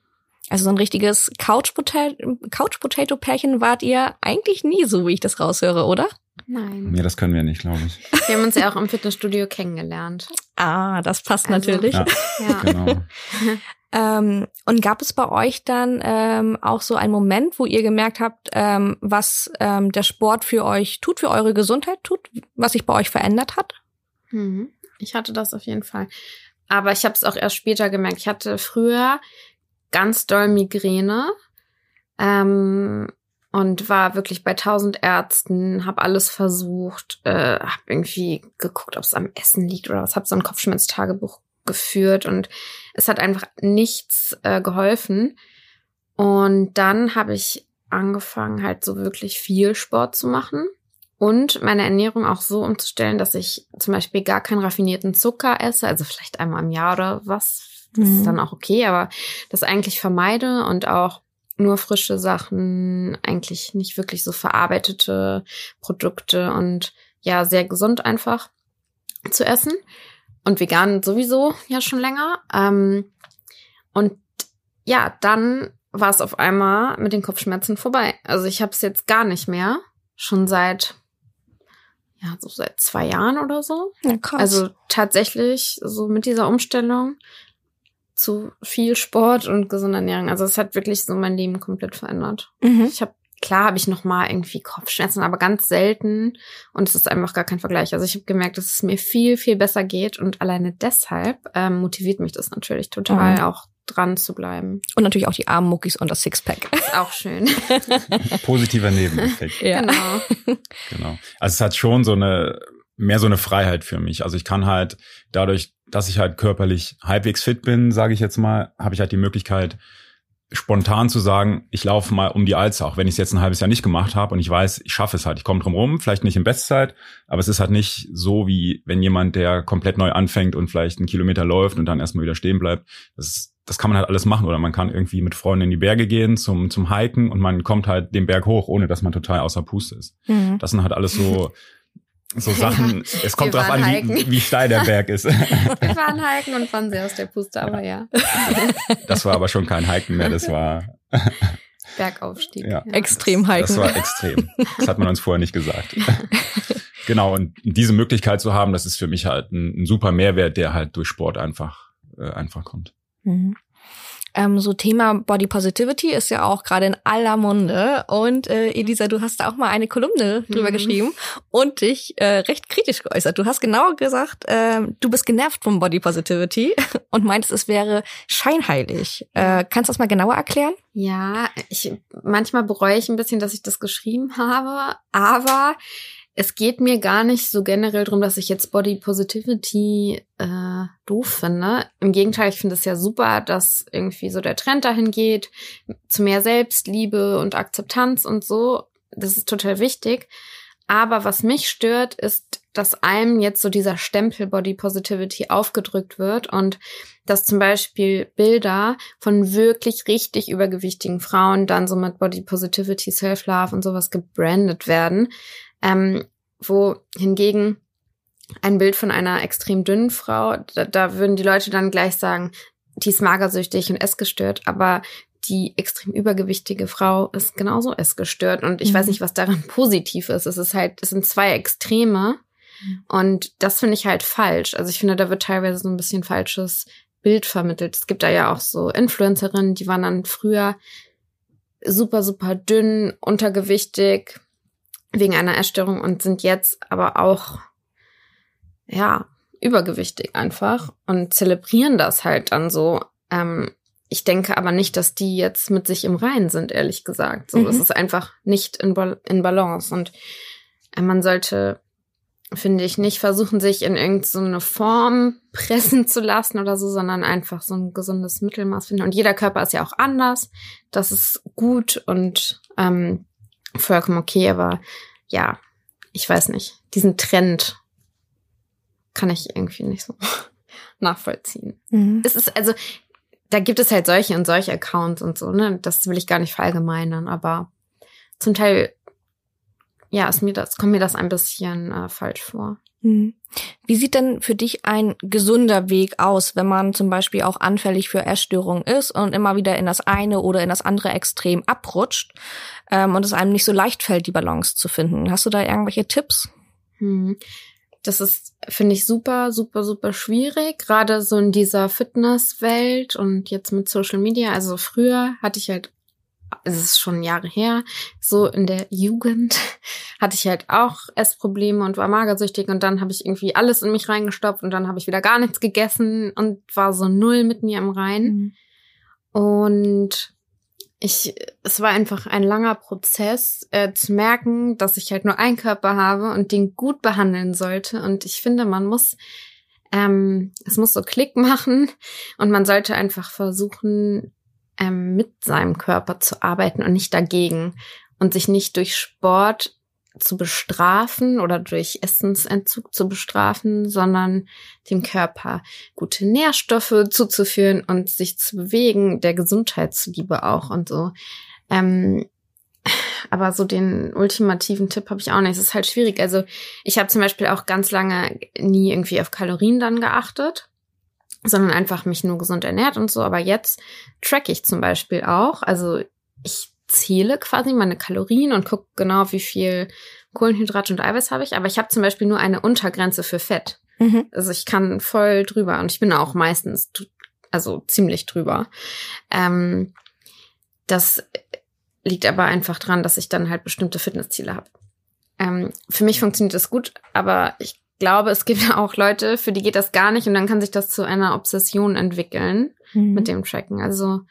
Also so ein richtiges Couch-Potato-Pärchen wart ihr eigentlich nie so, wie ich das raushöre, oder? Nein. Nee, das können wir nicht, glaube ich. Wir haben uns ja auch im Fitnessstudio kennengelernt. Ah, das passt also, natürlich. Ja, ja. genau. ähm, und gab es bei euch dann ähm, auch so einen Moment, wo ihr gemerkt habt, ähm, was ähm, der Sport für euch tut, für eure Gesundheit tut, was sich bei euch verändert hat? Mhm. Ich hatte das auf jeden Fall. Aber ich habe es auch erst später gemerkt. Ich hatte früher ganz doll Migräne ähm, und war wirklich bei tausend Ärzten, habe alles versucht, äh, habe irgendwie geguckt, ob es am Essen liegt oder was, habe so ein Kopfschmerztagebuch geführt und es hat einfach nichts äh, geholfen. Und dann habe ich angefangen, halt so wirklich viel Sport zu machen und meine Ernährung auch so umzustellen, dass ich zum Beispiel gar keinen raffinierten Zucker esse, also vielleicht einmal im Jahr oder was, das mhm. ist dann auch okay, aber das eigentlich vermeide und auch nur frische Sachen, eigentlich nicht wirklich so verarbeitete Produkte und ja, sehr gesund einfach zu essen. Und vegan sowieso ja schon länger. Ähm, und ja, dann war es auf einmal mit den Kopfschmerzen vorbei. Also ich habe es jetzt gar nicht mehr. Schon seit, ja, so seit zwei Jahren oder so. Ja, krass. Also tatsächlich so mit dieser Umstellung zu viel Sport und gesunder Ernährung. Also es hat wirklich so mein Leben komplett verändert. Mhm. Ich habe klar habe ich noch mal irgendwie Kopfschmerzen, aber ganz selten und es ist einfach gar kein Vergleich. Also ich habe gemerkt, dass es mir viel viel besser geht und alleine deshalb ähm, motiviert mich das natürlich total mhm. auch dran zu bleiben. Und natürlich auch die armen Muckis und das Sixpack. Ist auch schön. Positiver Nebeneffekt. ja. Genau. Genau. Also es hat schon so eine mehr so eine Freiheit für mich. Also ich kann halt dadurch, dass ich halt körperlich halbwegs fit bin, sage ich jetzt mal, habe ich halt die Möglichkeit, spontan zu sagen, ich laufe mal um die Alster, auch wenn ich es jetzt ein halbes Jahr nicht gemacht habe und ich weiß, ich schaffe es halt, ich komme drum rum, vielleicht nicht in Bestzeit, aber es ist halt nicht so, wie wenn jemand, der komplett neu anfängt und vielleicht einen Kilometer läuft und dann erstmal wieder stehen bleibt. Das, ist, das kann man halt alles machen oder man kann irgendwie mit Freunden in die Berge gehen zum, zum Hiken und man kommt halt den Berg hoch, ohne dass man total außer Puste ist. Mhm. Das sind halt alles so so Sachen, ja, es kommt drauf an, wie, wie steil der Berg ist. Wir waren hiken und waren sehr aus der Puste, aber ja. Das war aber schon kein Hiken mehr, das war Bergaufstieg. Ja. ja. Extrem hiken. Das war extrem. Das hat man uns vorher nicht gesagt. Genau, und diese Möglichkeit zu haben, das ist für mich halt ein, ein super Mehrwert, der halt durch Sport einfach, äh, einfach kommt. Mhm. Ähm, so Thema Body Positivity ist ja auch gerade in aller Munde. Und äh, Elisa, du hast da auch mal eine Kolumne drüber mhm. geschrieben und dich äh, recht kritisch geäußert. Du hast genau gesagt, äh, du bist genervt vom Body Positivity und meintest, es wäre scheinheilig. Äh, kannst du das mal genauer erklären? Ja, ich manchmal bereue ich ein bisschen, dass ich das geschrieben habe, aber es geht mir gar nicht so generell drum, dass ich jetzt Body Positivity äh, doof finde. Im Gegenteil, ich finde es ja super, dass irgendwie so der Trend dahin geht, zu mehr Selbstliebe und Akzeptanz und so. Das ist total wichtig. Aber was mich stört, ist, dass einem jetzt so dieser Stempel Body Positivity aufgedrückt wird und dass zum Beispiel Bilder von wirklich richtig übergewichtigen Frauen dann so mit Body Positivity, Self-Love und sowas gebrandet werden ähm, wo hingegen ein Bild von einer extrem dünnen Frau, da, da würden die Leute dann gleich sagen, die ist magersüchtig und essgestört, aber die extrem übergewichtige Frau ist genauso essgestört. Und ich mhm. weiß nicht, was daran positiv ist. Es ist halt, es sind zwei Extreme. Mhm. Und das finde ich halt falsch. Also ich finde, da wird teilweise so ein bisschen falsches Bild vermittelt. Es gibt da ja auch so Influencerinnen, die waren dann früher super, super dünn, untergewichtig, wegen einer Essstörung und sind jetzt aber auch, ja, übergewichtig einfach und zelebrieren das halt dann so. Ähm, ich denke aber nicht, dass die jetzt mit sich im Reinen sind, ehrlich gesagt. So, mhm. es ist einfach nicht in, Ba in Balance und äh, man sollte, finde ich, nicht versuchen, sich in irgendeine so Form pressen zu lassen oder so, sondern einfach so ein gesundes Mittelmaß finden. Und jeder Körper ist ja auch anders. Das ist gut und ähm, vollkommen okay, aber ja, ich weiß nicht, diesen Trend kann ich irgendwie nicht so nachvollziehen. Mhm. Es ist also, da gibt es halt solche und solche Accounts und so, ne? Das will ich gar nicht verallgemeinern, aber zum Teil, ja, ist mir das, kommt mir das ein bisschen äh, falsch vor. Hm. Wie sieht denn für dich ein gesunder Weg aus, wenn man zum Beispiel auch anfällig für Essstörungen ist und immer wieder in das eine oder in das andere Extrem abrutscht ähm, und es einem nicht so leicht fällt, die Balance zu finden? Hast du da irgendwelche Tipps? Hm. Das ist, finde ich, super, super, super schwierig. Gerade so in dieser Fitnesswelt und jetzt mit Social Media. Also früher hatte ich halt es ist schon Jahre her, so in der Jugend hatte ich halt auch Essprobleme und war magersüchtig und dann habe ich irgendwie alles in mich reingestopft und dann habe ich wieder gar nichts gegessen und war so null mit mir im Rein. Mhm. Und ich, es war einfach ein langer Prozess, äh, zu merken, dass ich halt nur einen Körper habe und den gut behandeln sollte. Und ich finde, man muss, ähm, es muss so Klick machen und man sollte einfach versuchen, ähm, mit seinem Körper zu arbeiten und nicht dagegen und sich nicht durch Sport zu bestrafen oder durch Essensentzug zu bestrafen, sondern dem Körper gute Nährstoffe zuzuführen und sich zu bewegen, der Gesundheit zuliebe auch und so. Ähm, aber so den ultimativen Tipp habe ich auch nicht. Es ist halt schwierig. Also ich habe zum Beispiel auch ganz lange nie irgendwie auf Kalorien dann geachtet sondern einfach mich nur gesund ernährt und so. Aber jetzt track ich zum Beispiel auch. Also ich zähle quasi meine Kalorien und gucke genau, wie viel Kohlenhydrat und Eiweiß habe ich. Aber ich habe zum Beispiel nur eine Untergrenze für Fett. Mhm. Also ich kann voll drüber und ich bin auch meistens, also ziemlich drüber. Ähm, das liegt aber einfach dran, dass ich dann halt bestimmte Fitnessziele habe. Ähm, für mich funktioniert das gut, aber ich glaube, es gibt auch Leute, für die geht das gar nicht und dann kann sich das zu einer Obsession entwickeln mhm. mit dem Tracken. Also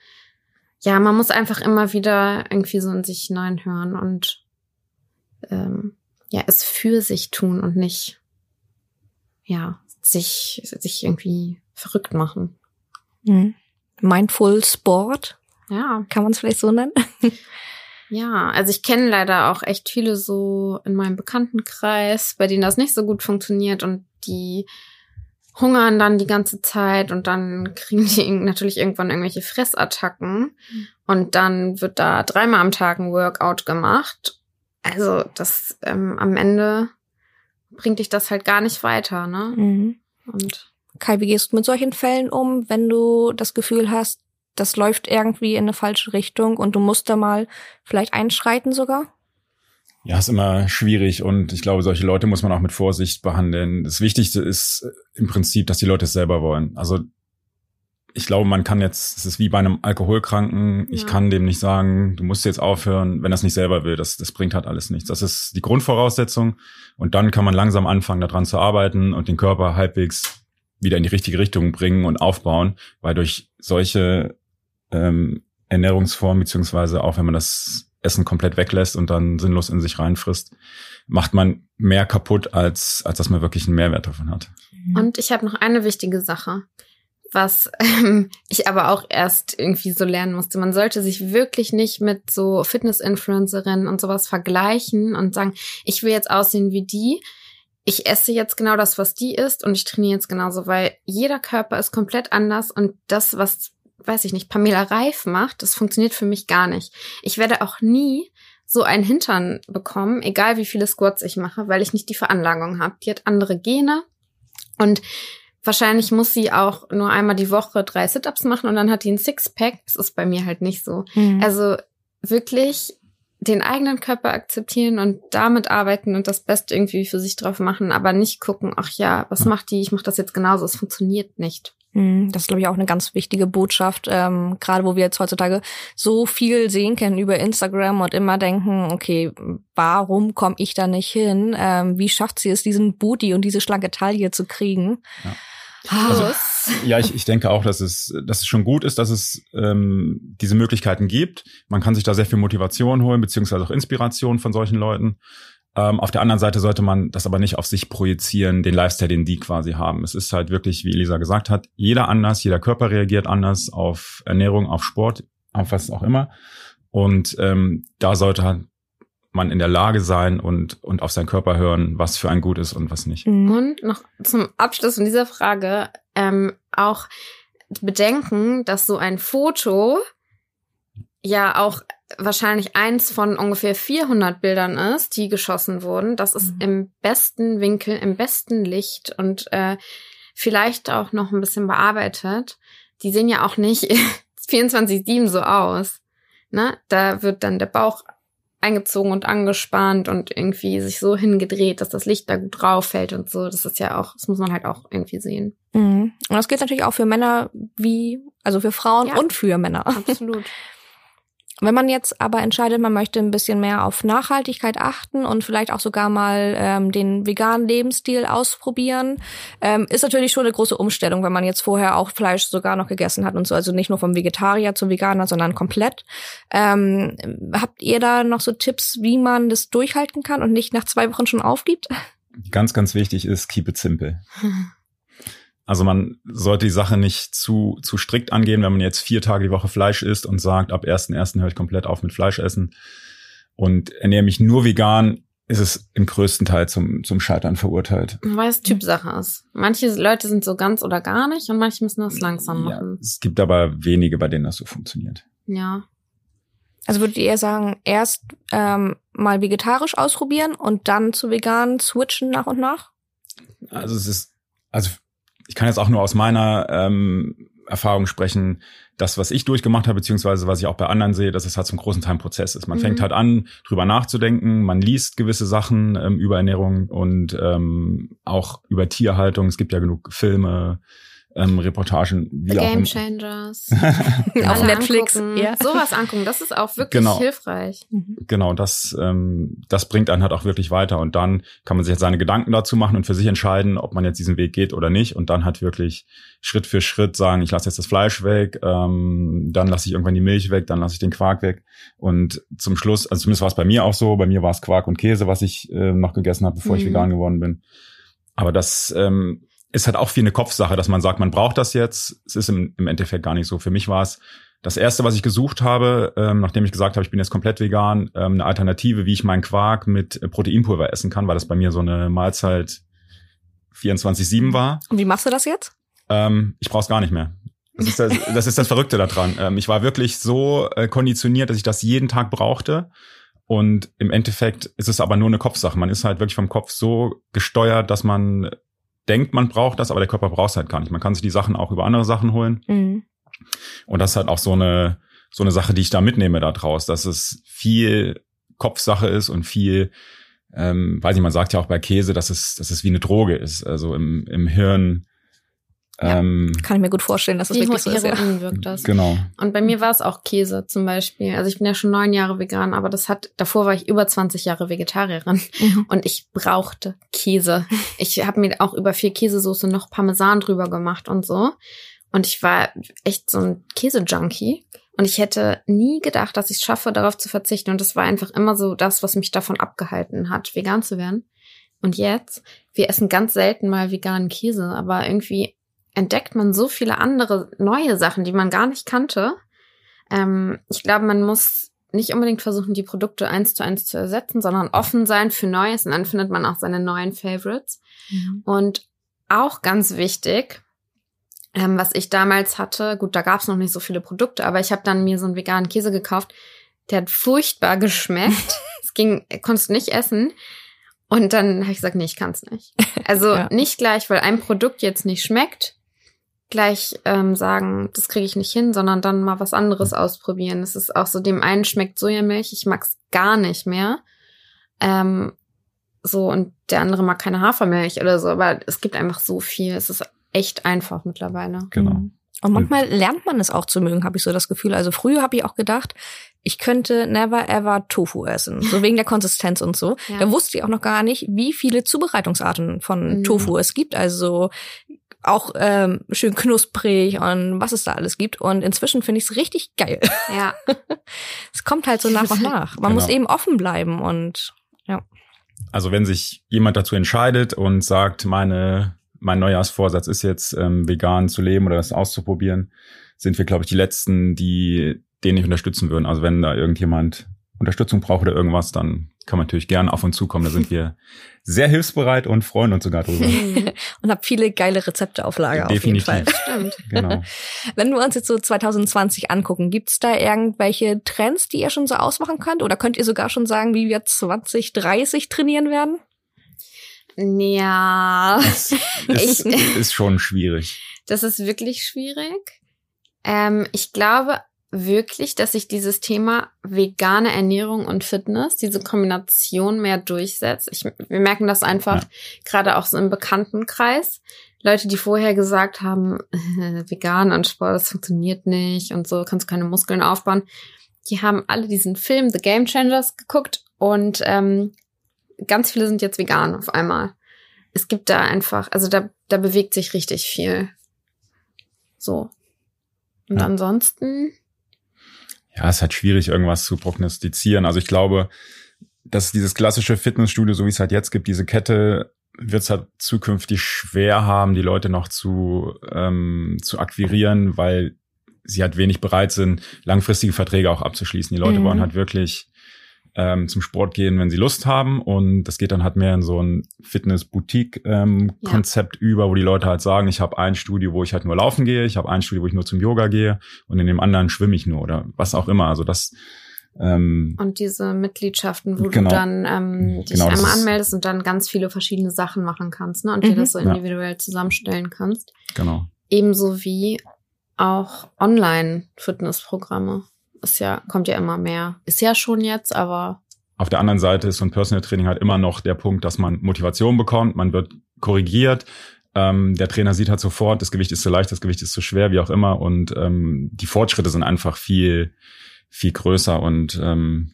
ja, man muss einfach immer wieder irgendwie so in sich hineinhören und ähm, ja, es für sich tun und nicht ja, sich, sich irgendwie verrückt machen. Mhm. Mindful Sport. Ja. Kann man es vielleicht so nennen? Ja, also ich kenne leider auch echt viele so in meinem Bekanntenkreis, bei denen das nicht so gut funktioniert und die hungern dann die ganze Zeit und dann kriegen die natürlich irgendwann irgendwelche Fressattacken mhm. und dann wird da dreimal am Tag ein Workout gemacht. Also das ähm, am Ende bringt dich das halt gar nicht weiter, ne? Mhm. Und Kai, wie gehst du mit solchen Fällen um, wenn du das Gefühl hast, das läuft irgendwie in eine falsche Richtung und du musst da mal vielleicht einschreiten sogar? Ja, ist immer schwierig und ich glaube, solche Leute muss man auch mit Vorsicht behandeln. Das Wichtigste ist im Prinzip, dass die Leute es selber wollen. Also ich glaube, man kann jetzt, es ist wie bei einem Alkoholkranken, ich kann dem nicht sagen, du musst jetzt aufhören, wenn er es nicht selber will. Das, das bringt halt alles nichts. Das ist die Grundvoraussetzung. Und dann kann man langsam anfangen, daran zu arbeiten und den Körper halbwegs wieder in die richtige Richtung bringen und aufbauen, weil durch solche ähm, Ernährungsform, beziehungsweise auch wenn man das Essen komplett weglässt und dann sinnlos in sich reinfrisst, macht man mehr kaputt, als, als dass man wirklich einen Mehrwert davon hat. Mhm. Und ich habe noch eine wichtige Sache, was ähm, ich aber auch erst irgendwie so lernen musste. Man sollte sich wirklich nicht mit so Fitness-Influencerinnen und sowas vergleichen und sagen, ich will jetzt aussehen wie die. Ich esse jetzt genau das, was die isst und ich trainiere jetzt genauso, weil jeder Körper ist komplett anders und das, was weiß ich nicht, Pamela Reif macht, das funktioniert für mich gar nicht. Ich werde auch nie so einen Hintern bekommen, egal wie viele Squats ich mache, weil ich nicht die Veranlagung habe. Die hat andere Gene und wahrscheinlich muss sie auch nur einmal die Woche drei Sit-ups machen und dann hat die ein Sixpack. Das ist bei mir halt nicht so. Mhm. Also wirklich den eigenen Körper akzeptieren und damit arbeiten und das Beste irgendwie für sich drauf machen, aber nicht gucken, ach ja, was macht die? Ich mache das jetzt genauso. Es funktioniert nicht. Mhm, das ist, glaube ich, auch eine ganz wichtige Botschaft, ähm, gerade wo wir jetzt heutzutage so viel sehen können über Instagram und immer denken, okay, warum komme ich da nicht hin? Ähm, wie schafft sie es, diesen Booty und diese schlanke Taille zu kriegen? Ja. Also, ja, ich, ich denke auch, dass es, dass es schon gut ist, dass es ähm, diese Möglichkeiten gibt. Man kann sich da sehr viel Motivation holen, beziehungsweise auch Inspiration von solchen Leuten. Ähm, auf der anderen Seite sollte man das aber nicht auf sich projizieren, den Lifestyle, den die quasi haben. Es ist halt wirklich, wie Elisa gesagt hat, jeder anders, jeder Körper reagiert anders auf Ernährung, auf Sport, auf was auch immer. Und ähm, da sollte halt man in der Lage sein und, und auf seinen Körper hören, was für ein gut ist und was nicht. Und noch zum Abschluss von dieser Frage ähm, auch bedenken, dass so ein Foto ja auch wahrscheinlich eins von ungefähr 400 Bildern ist, die geschossen wurden. Das ist mhm. im besten Winkel, im besten Licht und äh, vielleicht auch noch ein bisschen bearbeitet. Die sehen ja auch nicht 24-7 so aus. Ne? Da wird dann der Bauch eingezogen und angespannt und irgendwie sich so hingedreht, dass das Licht da gut drauf fällt und so. Das ist ja auch, das muss man halt auch irgendwie sehen. Mhm. Und das gilt natürlich auch für Männer wie, also für Frauen ja, und für Männer. Absolut. Wenn man jetzt aber entscheidet, man möchte ein bisschen mehr auf Nachhaltigkeit achten und vielleicht auch sogar mal ähm, den veganen Lebensstil ausprobieren, ähm, ist natürlich schon eine große Umstellung, wenn man jetzt vorher auch Fleisch sogar noch gegessen hat und so, also nicht nur vom Vegetarier zum Veganer, sondern komplett. Ähm, habt ihr da noch so Tipps, wie man das durchhalten kann und nicht nach zwei Wochen schon aufgibt? Ganz, ganz wichtig ist, keep it simple. Also man sollte die Sache nicht zu, zu strikt angehen, wenn man jetzt vier Tage die Woche Fleisch isst und sagt, ab 1.1. höre ich komplett auf mit Fleisch essen und ernähre mich nur vegan, ist es im größten Teil zum, zum Scheitern verurteilt. Weil es Typsache ist. Manche Leute sind so ganz oder gar nicht und manche müssen das langsam machen. Ja, es gibt aber wenige, bei denen das so funktioniert. Ja. Also würdet ihr eher sagen, erst ähm, mal vegetarisch ausprobieren und dann zu vegan switchen nach und nach? Also es ist, also kann jetzt auch nur aus meiner ähm, Erfahrung sprechen, das, was ich durchgemacht habe, beziehungsweise was ich auch bei anderen sehe, dass es halt zum großen Teil ein Prozess ist. Man mhm. fängt halt an, drüber nachzudenken, man liest gewisse Sachen ähm, über Ernährung und ähm, auch über Tierhaltung. Es gibt ja genug Filme, ähm, Reportagen. Wie The Game Changers. Auf Netflix. Angucken. Ja. Sowas angucken, das ist auch wirklich genau. hilfreich. Mhm. Genau, das, ähm, das bringt einen halt auch wirklich weiter. Und dann kann man sich jetzt seine Gedanken dazu machen und für sich entscheiden, ob man jetzt diesen Weg geht oder nicht. Und dann halt wirklich Schritt für Schritt sagen, ich lasse jetzt das Fleisch weg, ähm, dann lasse ich irgendwann die Milch weg, dann lasse ich den Quark weg. Und zum Schluss, also zumindest war es bei mir auch so, bei mir war es Quark und Käse, was ich äh, noch gegessen habe, bevor mhm. ich vegan geworden bin. Aber das ähm, ist halt auch viel eine Kopfsache, dass man sagt, man braucht das jetzt. Es ist im, im Endeffekt gar nicht so. Für mich war es das erste, was ich gesucht habe, ähm, nachdem ich gesagt habe, ich bin jetzt komplett vegan, ähm, eine Alternative, wie ich meinen Quark mit Proteinpulver essen kann, weil das bei mir so eine Mahlzeit 24-7 war. Und wie machst du das jetzt? Ähm, ich brauche es gar nicht mehr. Das ist das, das ist das Verrückte daran. Ähm, ich war wirklich so äh, konditioniert, dass ich das jeden Tag brauchte. Und im Endeffekt ist es aber nur eine Kopfsache. Man ist halt wirklich vom Kopf so gesteuert, dass man denkt, man braucht das, aber der Körper braucht es halt gar nicht. Man kann sich die Sachen auch über andere Sachen holen. Mhm. Und das ist halt auch so eine, so eine Sache, die ich da mitnehme da draus, dass es viel Kopfsache ist und viel, ähm, weiß ich, man sagt ja auch bei Käse, dass es, dass es wie eine Droge ist. Also im, im Hirn ja, ähm, kann ich mir gut vorstellen, dass das wirklich so ist. Ja. wirkt das. Genau. Und bei mir war es auch Käse zum Beispiel. Also ich bin ja schon neun Jahre vegan, aber das hat, davor war ich über 20 Jahre Vegetarierin mhm. und ich brauchte Käse. Ich habe mir auch über vier Käsesoße noch Parmesan drüber gemacht und so. Und ich war echt so ein Käse-Junkie. Und ich hätte nie gedacht, dass ich es schaffe, darauf zu verzichten. Und das war einfach immer so das, was mich davon abgehalten hat, vegan zu werden. Und jetzt, wir essen ganz selten mal veganen Käse, aber irgendwie entdeckt man so viele andere neue Sachen, die man gar nicht kannte. Ähm, ich glaube, man muss nicht unbedingt versuchen, die Produkte eins zu eins zu ersetzen, sondern offen sein für Neues und dann findet man auch seine neuen Favorites. Mhm. Und auch ganz wichtig, ähm, was ich damals hatte, gut, da gab es noch nicht so viele Produkte, aber ich habe dann mir so einen veganen Käse gekauft, der hat furchtbar geschmeckt. es ging, konntest nicht essen. Und dann habe ich gesagt, nee, ich kann es nicht. Also ja. nicht gleich, weil ein Produkt jetzt nicht schmeckt, gleich ähm, sagen, das kriege ich nicht hin, sondern dann mal was anderes ausprobieren. Es ist auch so, dem einen schmeckt Sojamilch, ich mag's gar nicht mehr. Ähm, so, und der andere mag keine Hafermilch oder so, aber es gibt einfach so viel. Es ist echt einfach mittlerweile. Genau. Mhm. Und manchmal lernt man es auch zu mögen, habe ich so das Gefühl. Also früher habe ich auch gedacht, ich könnte never ever Tofu essen, so wegen der Konsistenz und so. Ja. Da wusste ich auch noch gar nicht, wie viele Zubereitungsarten von mhm. Tofu es gibt. Also auch ähm, schön knusprig und was es da alles gibt. Und inzwischen finde ich es richtig geil. Ja. es kommt halt so nach und nach. Man genau. muss eben offen bleiben und ja. Also wenn sich jemand dazu entscheidet und sagt, meine, mein Neujahrsvorsatz ist jetzt ähm, vegan zu leben oder das auszuprobieren, sind wir, glaube ich, die letzten, die den nicht unterstützen würden. Also wenn da irgendjemand Unterstützung braucht oder irgendwas, dann kann man natürlich gerne auf uns zukommen. Da sind wir sehr hilfsbereit und freuen uns sogar drüber. und habe viele geile Rezepte auf Lager Definitiv. auf jeden Fall. Stimmt. Genau. Wenn wir uns jetzt so 2020 angucken, gibt's da irgendwelche Trends, die ihr schon so ausmachen könnt? Oder könnt ihr sogar schon sagen, wie wir 2030 trainieren werden? Ja. Das ist, ist schon schwierig. Das ist wirklich schwierig. Ähm, ich glaube wirklich, dass sich dieses Thema vegane Ernährung und Fitness, diese Kombination mehr durchsetzt. Ich, wir merken das einfach ja. gerade auch so im Bekanntenkreis. Leute, die vorher gesagt haben, äh, vegan und Sport, das funktioniert nicht und so, kannst du keine Muskeln aufbauen. Die haben alle diesen Film The Game Changers geguckt und ähm, ganz viele sind jetzt vegan auf einmal. Es gibt da einfach, also da, da bewegt sich richtig viel. So. Und ja. ansonsten ja, es ist halt schwierig, irgendwas zu prognostizieren. Also ich glaube, dass dieses klassische Fitnessstudio, so wie es halt jetzt gibt, diese Kette wird es halt zukünftig schwer haben, die Leute noch zu, ähm, zu akquirieren, weil sie halt wenig bereit sind, langfristige Verträge auch abzuschließen. Die Leute mhm. wollen halt wirklich ähm, zum Sport gehen, wenn sie Lust haben. Und das geht dann halt mehr in so ein Fitness-Boutique-Konzept ähm, ja. über, wo die Leute halt sagen, ich habe ein Studio, wo ich halt nur laufen gehe, ich habe ein Studio, wo ich nur zum Yoga gehe und in dem anderen schwimme ich nur oder was auch immer. Also das ähm, und diese Mitgliedschaften, wo genau, du dann ähm, dich genau, einmal anmeldest und dann ganz viele verschiedene Sachen machen kannst, ne? Und mhm. dir das so individuell ja. zusammenstellen kannst. Genau. Ebenso wie auch Online-Fitnessprogramme ist ja, kommt ja immer mehr. Ist ja schon jetzt, aber. Auf der anderen Seite ist so ein Personal Training halt immer noch der Punkt, dass man Motivation bekommt, man wird korrigiert, ähm, der Trainer sieht halt sofort, das Gewicht ist zu leicht, das Gewicht ist zu schwer, wie auch immer. Und ähm, die Fortschritte sind einfach viel, viel größer und ähm,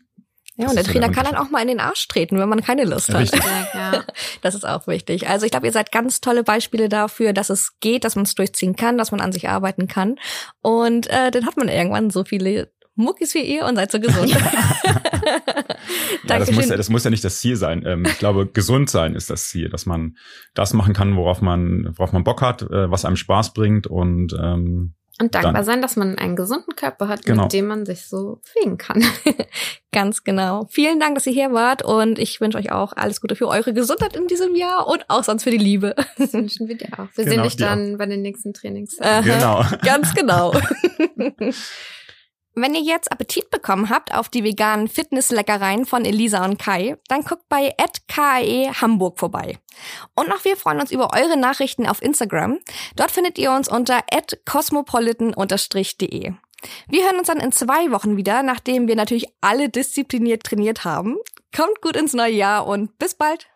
ja, und der Trainer kann dann auch mal in den Arsch treten, wenn man keine Lust hat. Ja, das ist auch wichtig. Also ich glaube, ihr seid ganz tolle Beispiele dafür, dass es geht, dass man es durchziehen kann, dass man an sich arbeiten kann. Und äh, dann hat man irgendwann so viele Muckis wie ihr und seid so gesund. ja, das, muss ja, das muss ja nicht das Ziel sein. Ähm, ich glaube, gesund sein ist das Ziel, dass man das machen kann, worauf man, worauf man Bock hat, äh, was einem Spaß bringt und ähm, und dankbar dann. sein, dass man einen gesunden Körper hat, genau. mit dem man sich so bewegen kann. Ganz genau. Vielen Dank, dass ihr hier wart und ich wünsche euch auch alles Gute für eure Gesundheit in diesem Jahr und auch sonst für die Liebe. Das wünschen wir dir auch. Wir genau, sehen dich dann auch. bei den nächsten Trainings. Genau. Ganz genau. Wenn ihr jetzt Appetit bekommen habt auf die veganen Fitnessleckereien von Elisa und Kai, dann guckt bei @kae Hamburg vorbei. Und noch wir freuen uns über eure Nachrichten auf Instagram. Dort findet ihr uns unter @cosmopolitan_de. Wir hören uns dann in zwei Wochen wieder, nachdem wir natürlich alle diszipliniert trainiert haben. Kommt gut ins neue Jahr und bis bald.